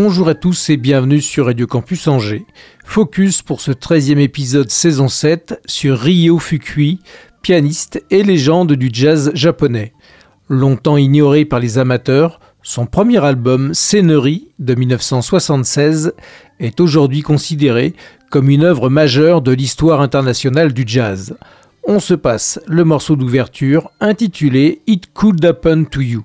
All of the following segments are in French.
Bonjour à tous et bienvenue sur Radio Campus Angers. Focus pour ce 13e épisode saison 7 sur Ryo Fukui, pianiste et légende du jazz japonais. Longtemps ignoré par les amateurs, son premier album Scénerie de 1976 est aujourd'hui considéré comme une œuvre majeure de l'histoire internationale du jazz. On se passe le morceau d'ouverture intitulé It Could Happen to You.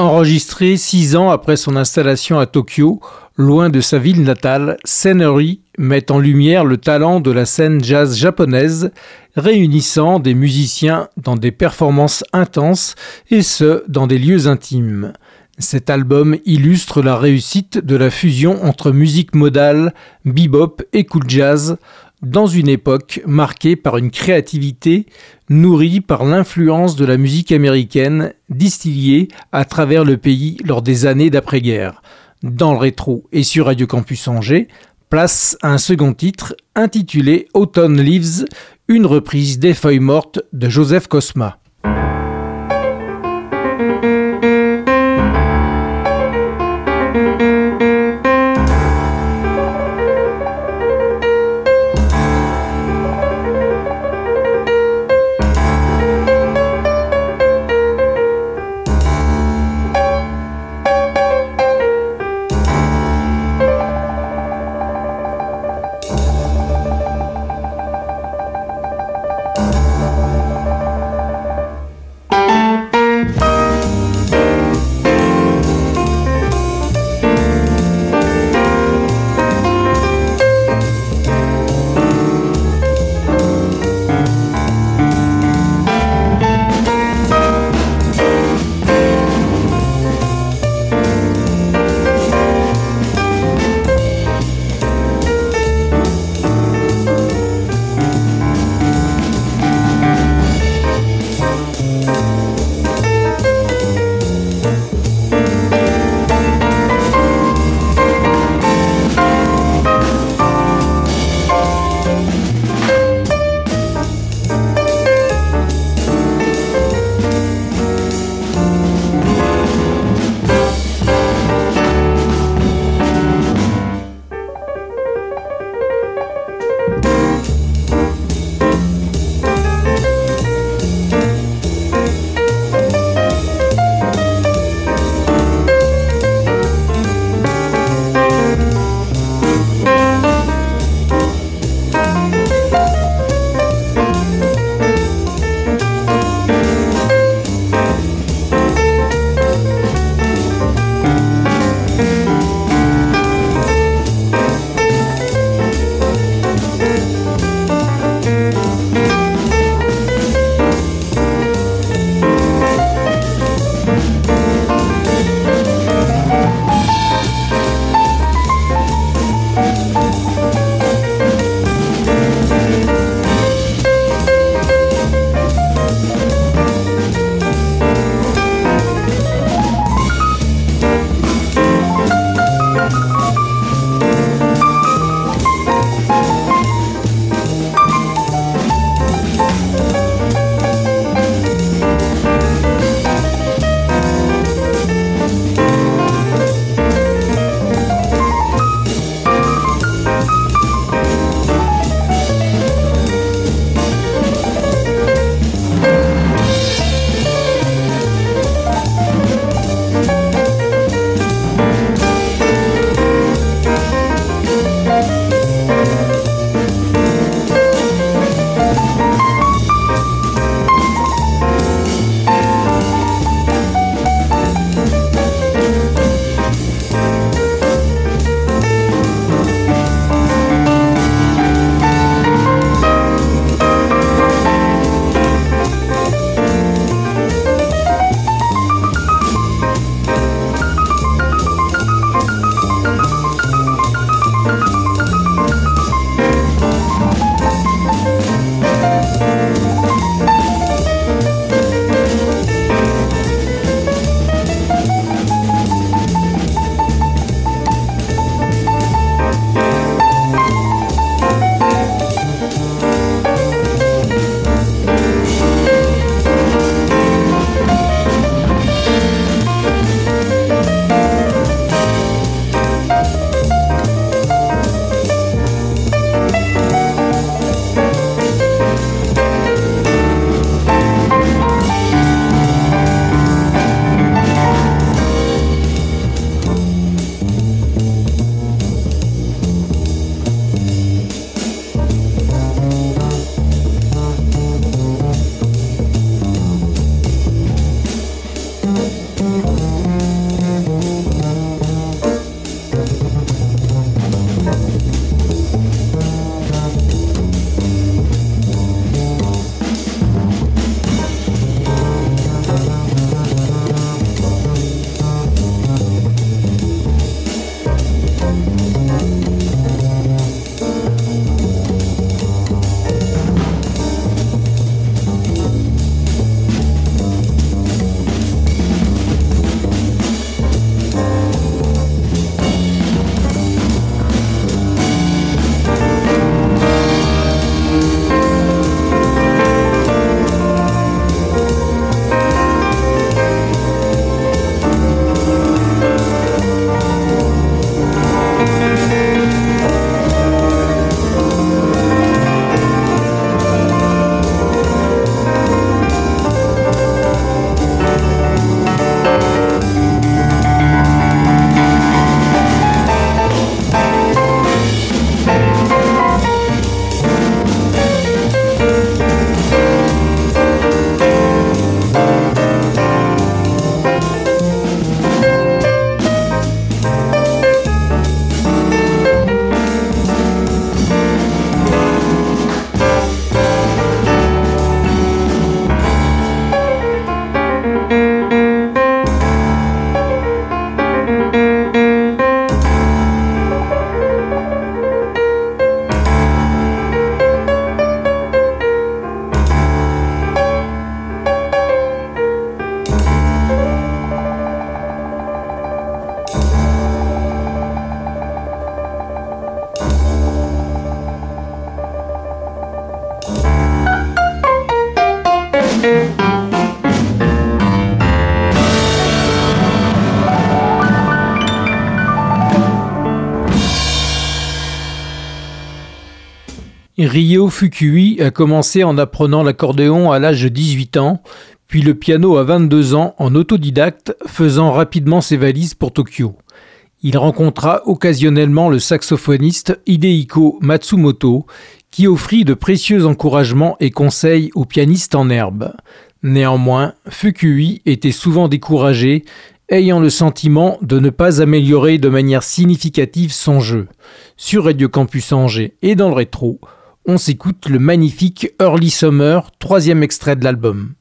Enregistré six ans après son installation à Tokyo, loin de sa ville natale, Scenery met en lumière le talent de la scène jazz japonaise, réunissant des musiciens dans des performances intenses et ce, dans des lieux intimes. Cet album illustre la réussite de la fusion entre musique modale, bebop et cool jazz, dans une époque marquée par une créativité nourrie par l'influence de la musique américaine distillée à travers le pays lors des années d'après-guerre. Dans le rétro et sur Radio Campus Angers, place un second titre intitulé Autumn Leaves, une reprise des feuilles mortes de Joseph Cosma. Ryo Fukui a commencé en apprenant l'accordéon à l'âge de 18 ans, puis le piano à 22 ans en autodidacte, faisant rapidement ses valises pour Tokyo. Il rencontra occasionnellement le saxophoniste Hidehiko Matsumoto, qui offrit de précieux encouragements et conseils aux pianistes en herbe. Néanmoins, Fukui était souvent découragé, ayant le sentiment de ne pas améliorer de manière significative son jeu. Sur Radio Campus Angers et dans le rétro, on s'écoute le magnifique Early Summer, troisième extrait de l'album.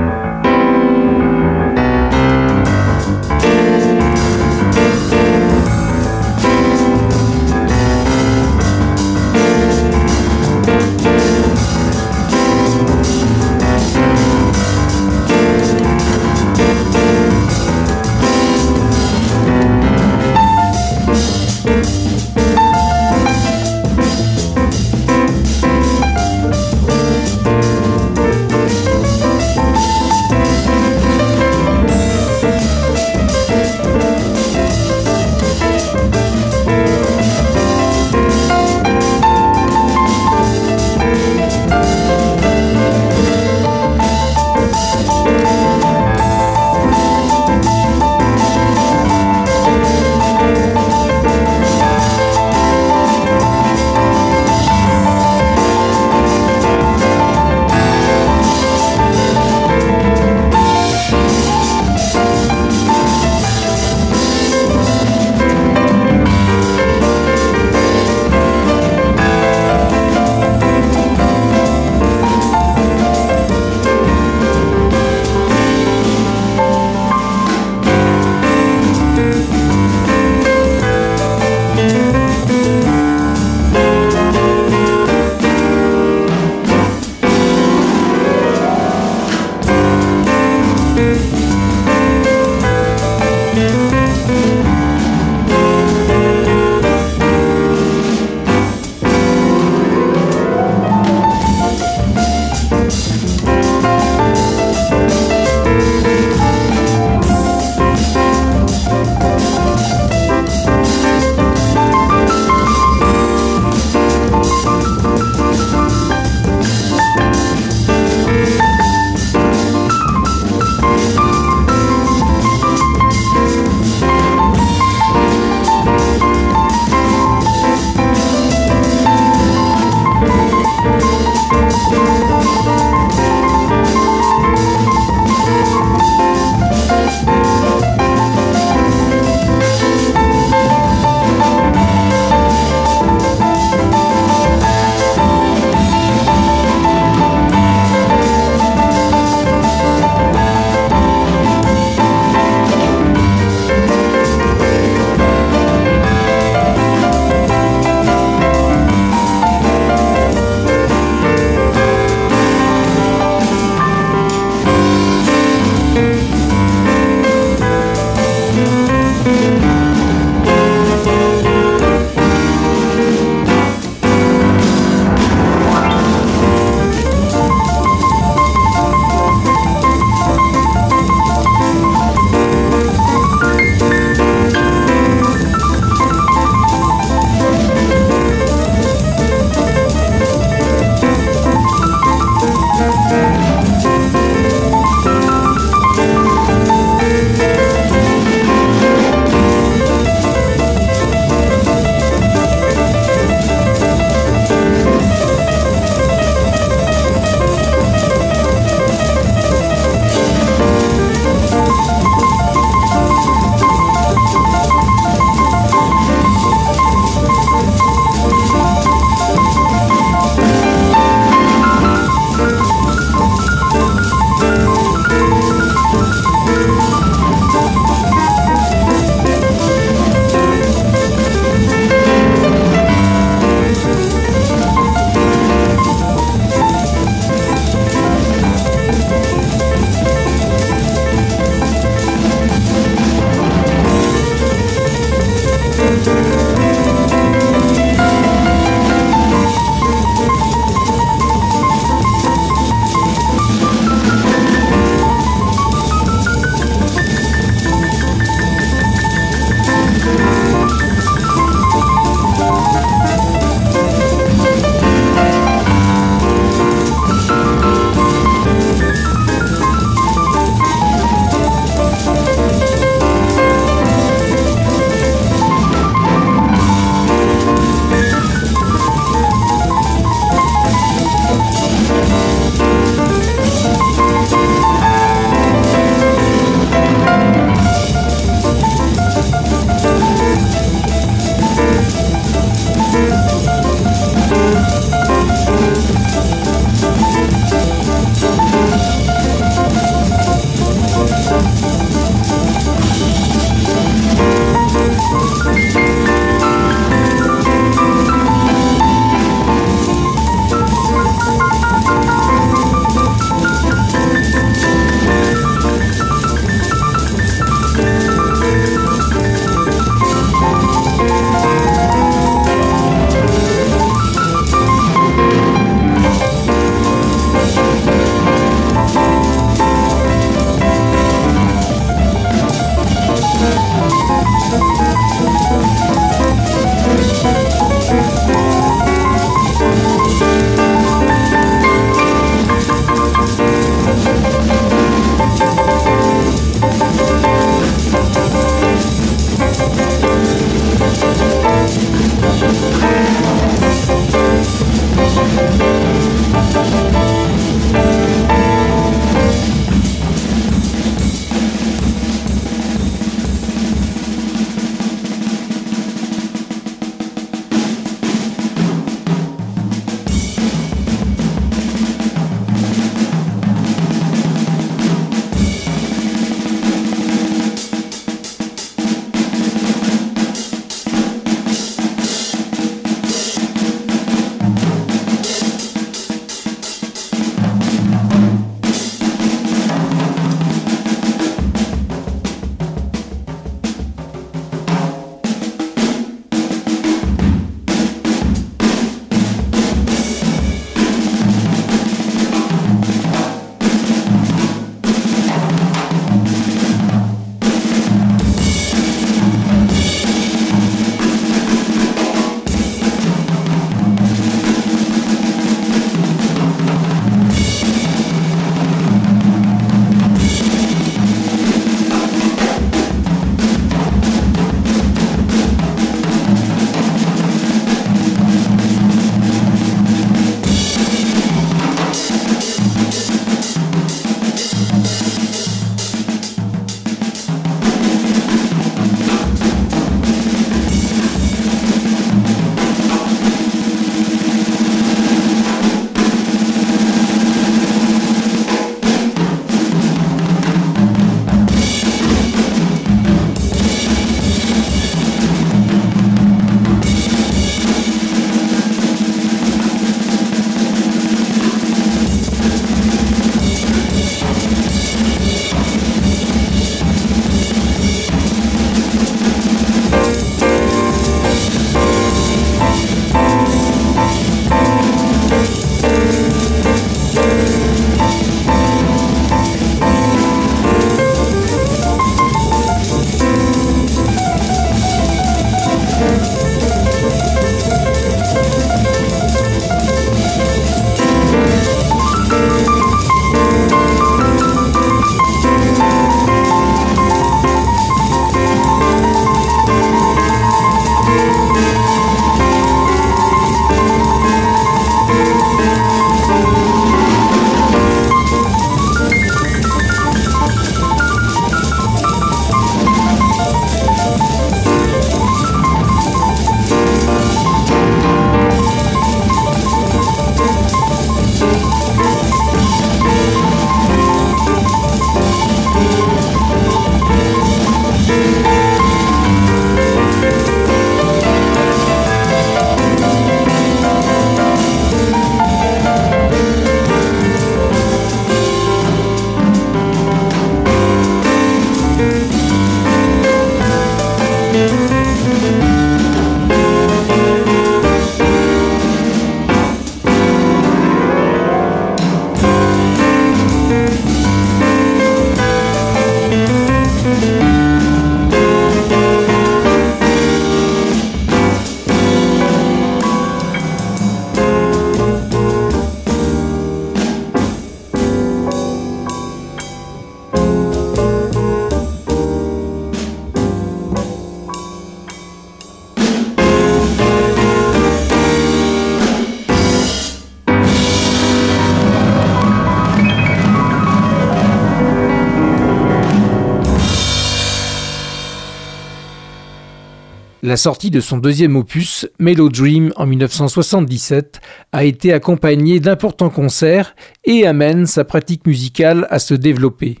La sortie de son deuxième opus, Dream, en 1977, a été accompagnée d'importants concerts et amène sa pratique musicale à se développer.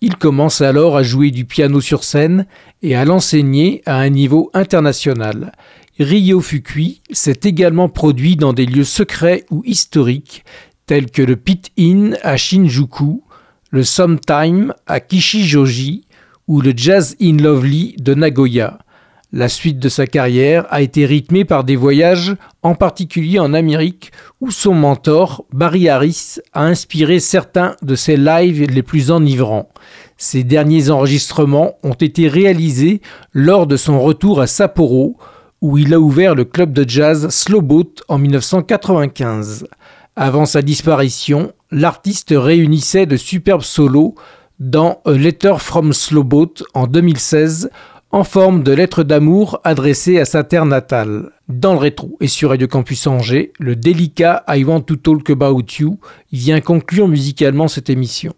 Il commence alors à jouer du piano sur scène et à l'enseigner à un niveau international. Ryo Fukui s'est également produit dans des lieux secrets ou historiques tels que le Pit Inn à Shinjuku, le Sometime à Kishijoji ou le Jazz in Lovely de Nagoya. La suite de sa carrière a été rythmée par des voyages, en particulier en Amérique, où son mentor, Barry Harris, a inspiré certains de ses lives les plus enivrants. Ces derniers enregistrements ont été réalisés lors de son retour à Sapporo, où il a ouvert le club de jazz Slowboat en 1995. Avant sa disparition, l'artiste réunissait de superbes solos dans A Letter from Slowboat en 2016 en forme de lettre d'amour adressée à sa terre natale. Dans le rétro et sur Radio Campus Angers, le délicat I Want to Talk About You vient conclure musicalement cette émission.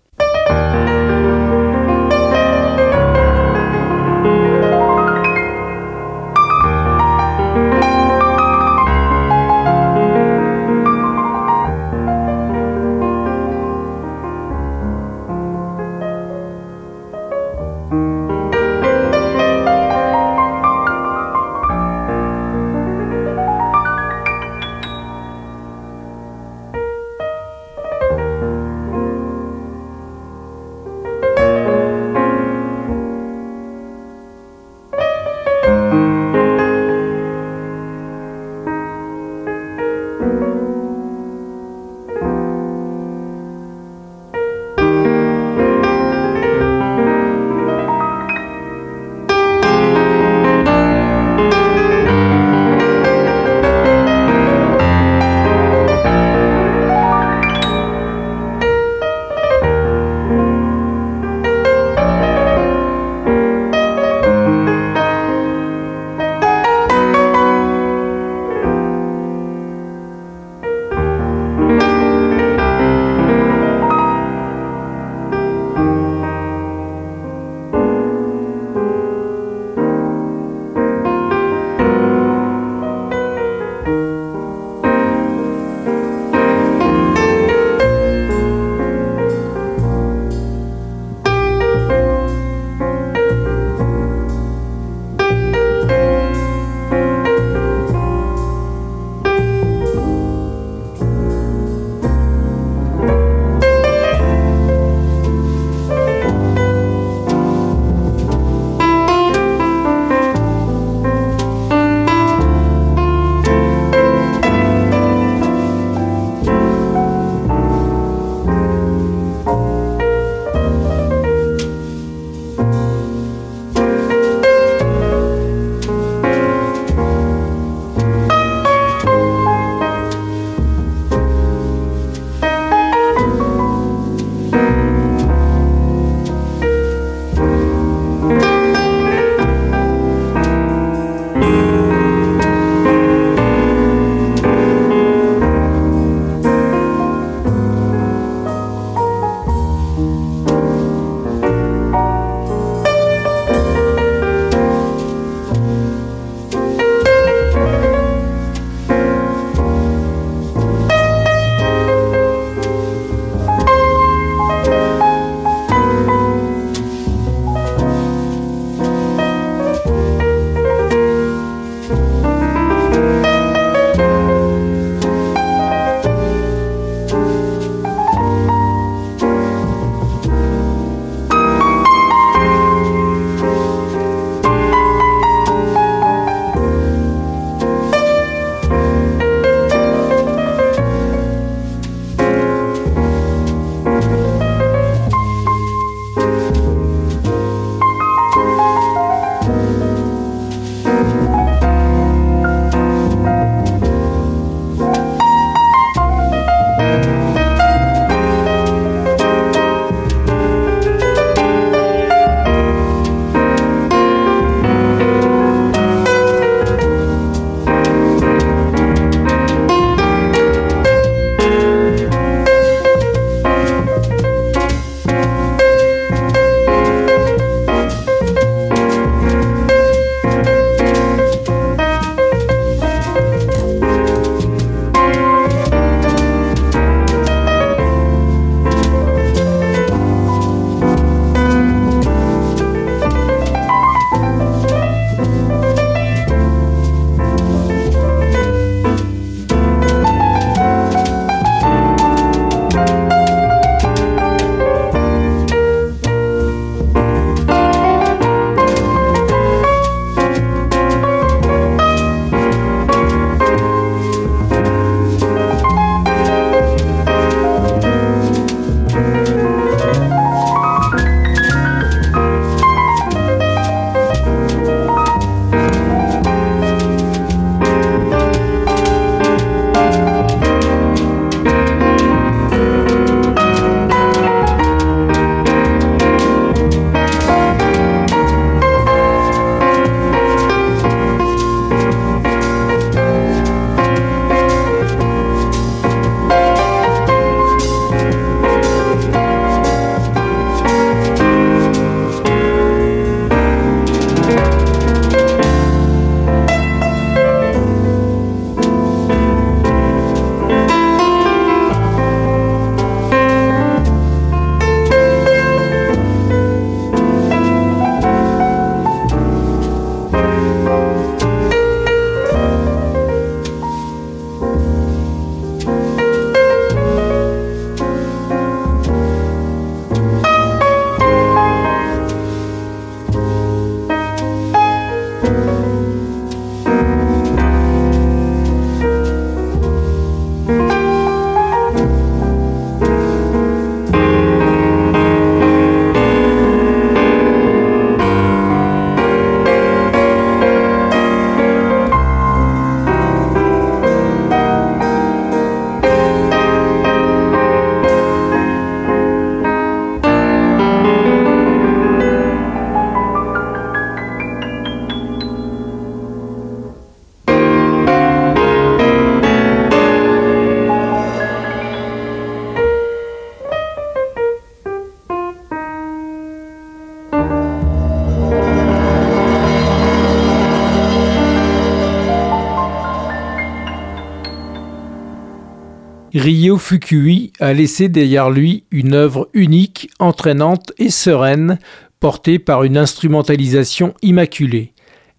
Ryo Fukui a laissé derrière lui une œuvre unique, entraînante et sereine, portée par une instrumentalisation immaculée.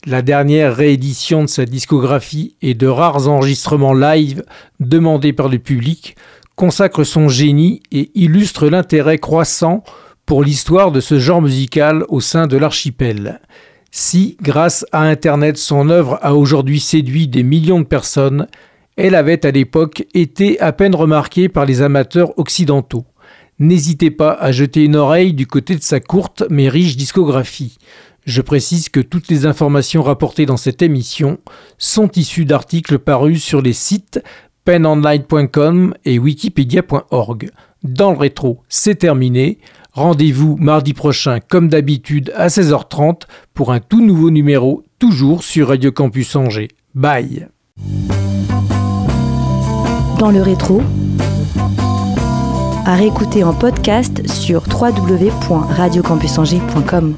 La dernière réédition de sa discographie et de rares enregistrements live demandés par le public consacre son génie et illustre l'intérêt croissant pour l'histoire de ce genre musical au sein de l'archipel. Si, grâce à Internet, son œuvre a aujourd'hui séduit des millions de personnes, elle avait à l'époque été à peine remarquée par les amateurs occidentaux. N'hésitez pas à jeter une oreille du côté de sa courte mais riche discographie. Je précise que toutes les informations rapportées dans cette émission sont issues d'articles parus sur les sites penonline.com et wikipedia.org. Dans le rétro, c'est terminé. Rendez-vous mardi prochain, comme d'habitude, à 16h30 pour un tout nouveau numéro, toujours sur Radio Campus Angers. Bye Dans le rétro, à réécouter en podcast sur www.radiocampusangers.com.